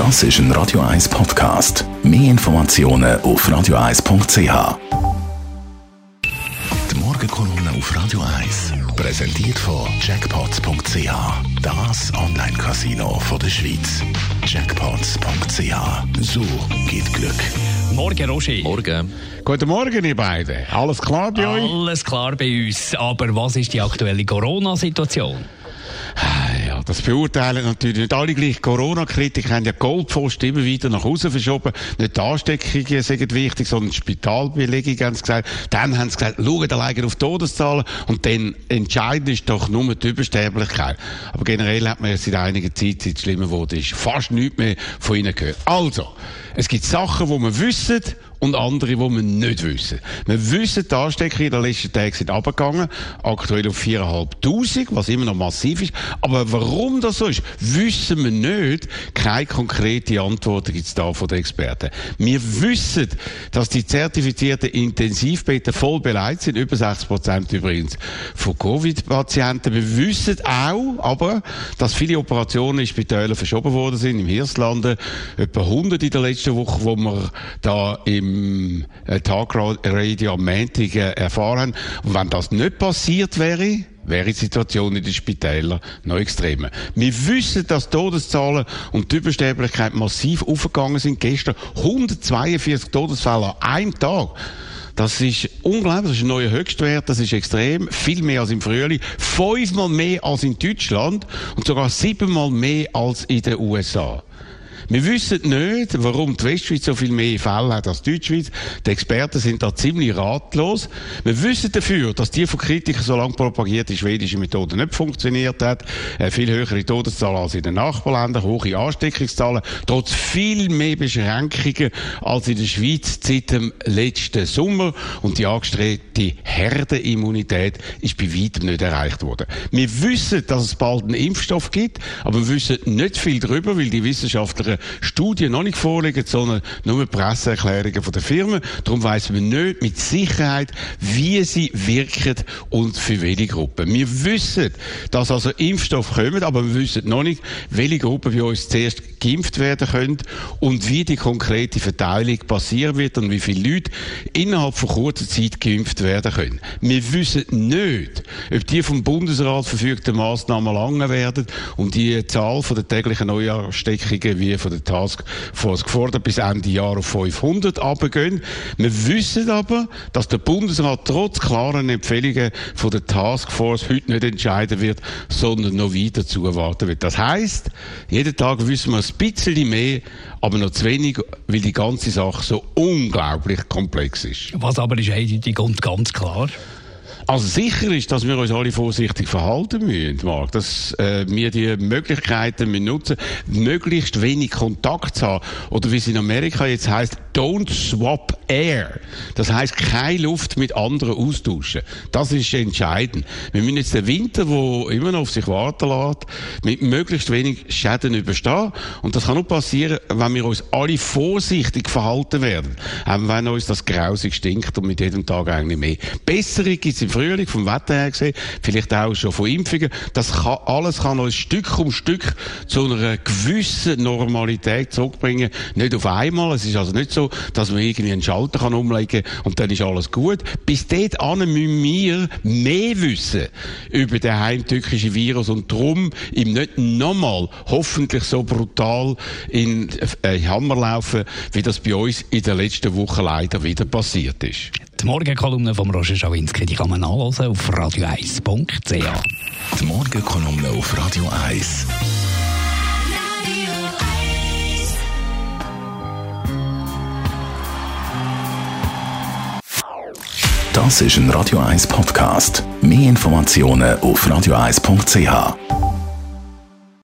Das ist ein Radio 1 Podcast. Mehr Informationen auf radio1.ch. Die Morgenkolumne auf Radio 1 präsentiert von Jackpots.ch. Das Online-Casino der Schweiz. Jackpots.ch. So geht Glück. Morgen, Roger. Morgen. Guten Morgen, ihr beiden. Alles klar bei euch? Alles klar bei uns. Aber was ist die aktuelle Corona-Situation? Das beurteilen natürlich nicht alle gleich. Corona-Kritiker haben ja Goldpfosten immer wieder nach Hause verschoben. Nicht die Ansteckungen sind wichtig, sondern die Spitalbelegung haben sie gesagt. Dann haben sie gesagt, schauen alleine auf Todeszahlen und dann entscheidend ist doch nur die Übersterblichkeit. Aber generell hat man ja seit einiger Zeit, seit es schlimmer wurde, ist fast nichts mehr von ihnen gehört. Also, es gibt Sachen, die man wissen und andere, die wir nicht wissen. Wir wissen, die Ansteckungen in den letzten Tagen sind abgegangen, aktuell auf 4'500, was immer noch massiv ist. Aber warum das so ist, wissen wir nicht. Keine konkrete Antwort gibt es da von den Experten. Wir wissen, dass die zertifizierten Intensivbetten voll beleidigt sind, über 60 Prozent übrigens von Covid-Patienten. Wir wissen auch, aber, dass viele Operationen in Spitälern verschoben worden sind, im Hirslanden, etwa 100 in der letzten Woche, wo wir da im im äh, Tagradio am Montag äh, erfahren. Und wenn das nicht passiert wäre, wäre die Situation in den Spitälern noch extremer. Wir wissen, dass Todeszahlen und die Übersterblichkeit massiv aufgegangen sind. Gestern 142 Todesfälle an einem Tag. Das ist unglaublich, das ist ein neuer Höchstwert, das ist extrem, viel mehr als im Frühling, fünfmal mehr als in Deutschland und sogar siebenmal mehr als in den USA. Wir wissen nicht, warum die Westschweiz so viel mehr Fälle hat als die Deutschschweiz. Die Experten sind da ziemlich ratlos. Wir wissen dafür, dass die von Kritikern so lange propagierte schwedische Methode nicht funktioniert hat. Äh, viel höhere Todeszahlen als in den Nachbarländern, hohe Ansteckungszahlen, trotz viel mehr Beschränkungen als in der Schweiz seit dem letzten Sommer. Und die angestrebte Herdenimmunität ist bei weitem nicht erreicht worden. Wir wissen, dass es bald einen Impfstoff gibt, aber wir wissen nicht viel darüber, weil die Wissenschaftler Studien noch nicht vorliegen, sondern nur Presseerklärungen von der Firmen. Darum weiss man nicht mit Sicherheit, wie sie wirken und für welche Gruppen. Wir wissen, dass also Impfstoffe kommen, aber wir wissen noch nicht, welche Gruppen bei uns zuerst geimpft werden können und wie die konkrete Verteilung passieren wird und wie viele Leute innerhalb von kurzer Zeit geimpft werden können. Wir wissen nicht, ob die vom Bundesrat verfügten Maßnahmen lange werden und die Zahl von der täglichen Neuansteckungen wie von der Taskforce gefordert, bis Ende Jahr auf 500 runtergehen. Wir wissen aber, dass der Bundesrat trotz klaren Empfehlungen von der Taskforce heute nicht entscheiden wird, sondern noch weiter zuwarten wird. Das heißt, jeden Tag wissen wir ein bisschen mehr, aber noch zu wenig, weil die ganze Sache so unglaublich komplex ist. Was aber ist eindeutig und ganz klar? Also sicher ist, dass wir uns alle vorsichtig verhalten müssen, Marc. Dass äh, wir die Möglichkeiten nutzen, möglichst wenig Kontakt zu haben. Oder wie es in Amerika jetzt heißt, don't swap air. Das heißt, keine Luft mit anderen austauschen. Das ist entscheidend. Wir müssen jetzt den Winter, der immer noch auf sich warten lässt, mit möglichst wenig Schäden überstehen. Und das kann nur passieren, wenn wir uns alle vorsichtig verhalten werden. Auch wenn uns das grausig stinkt und mit jedem Tag eigentlich mehr. Bessere gibt es Frühling, vom Wetter her gesehen, vielleicht auch schon von Impfungen. Das kann, alles kann uns Stück um Stück zu einer gewissen Normalität zurückbringen. Nicht auf einmal. Es ist also nicht so, dass man irgendwie einen Schalter kann umlegen und dann ist alles gut. Bis dort müssen wir mehr wissen über den heimtückischen Virus und darum ihm nicht nochmal hoffentlich so brutal in äh, Hammer laufen, wie das bei uns in der letzten Woche leider wieder passiert ist. Die Morgenkolumne von Roger Schawinski, die kann man nachlesen auf radio1.ch. Die Morgenkolumne auf Radio 1. Das ist ein Radio 1 Podcast. Mehr Informationen auf radio1.ch.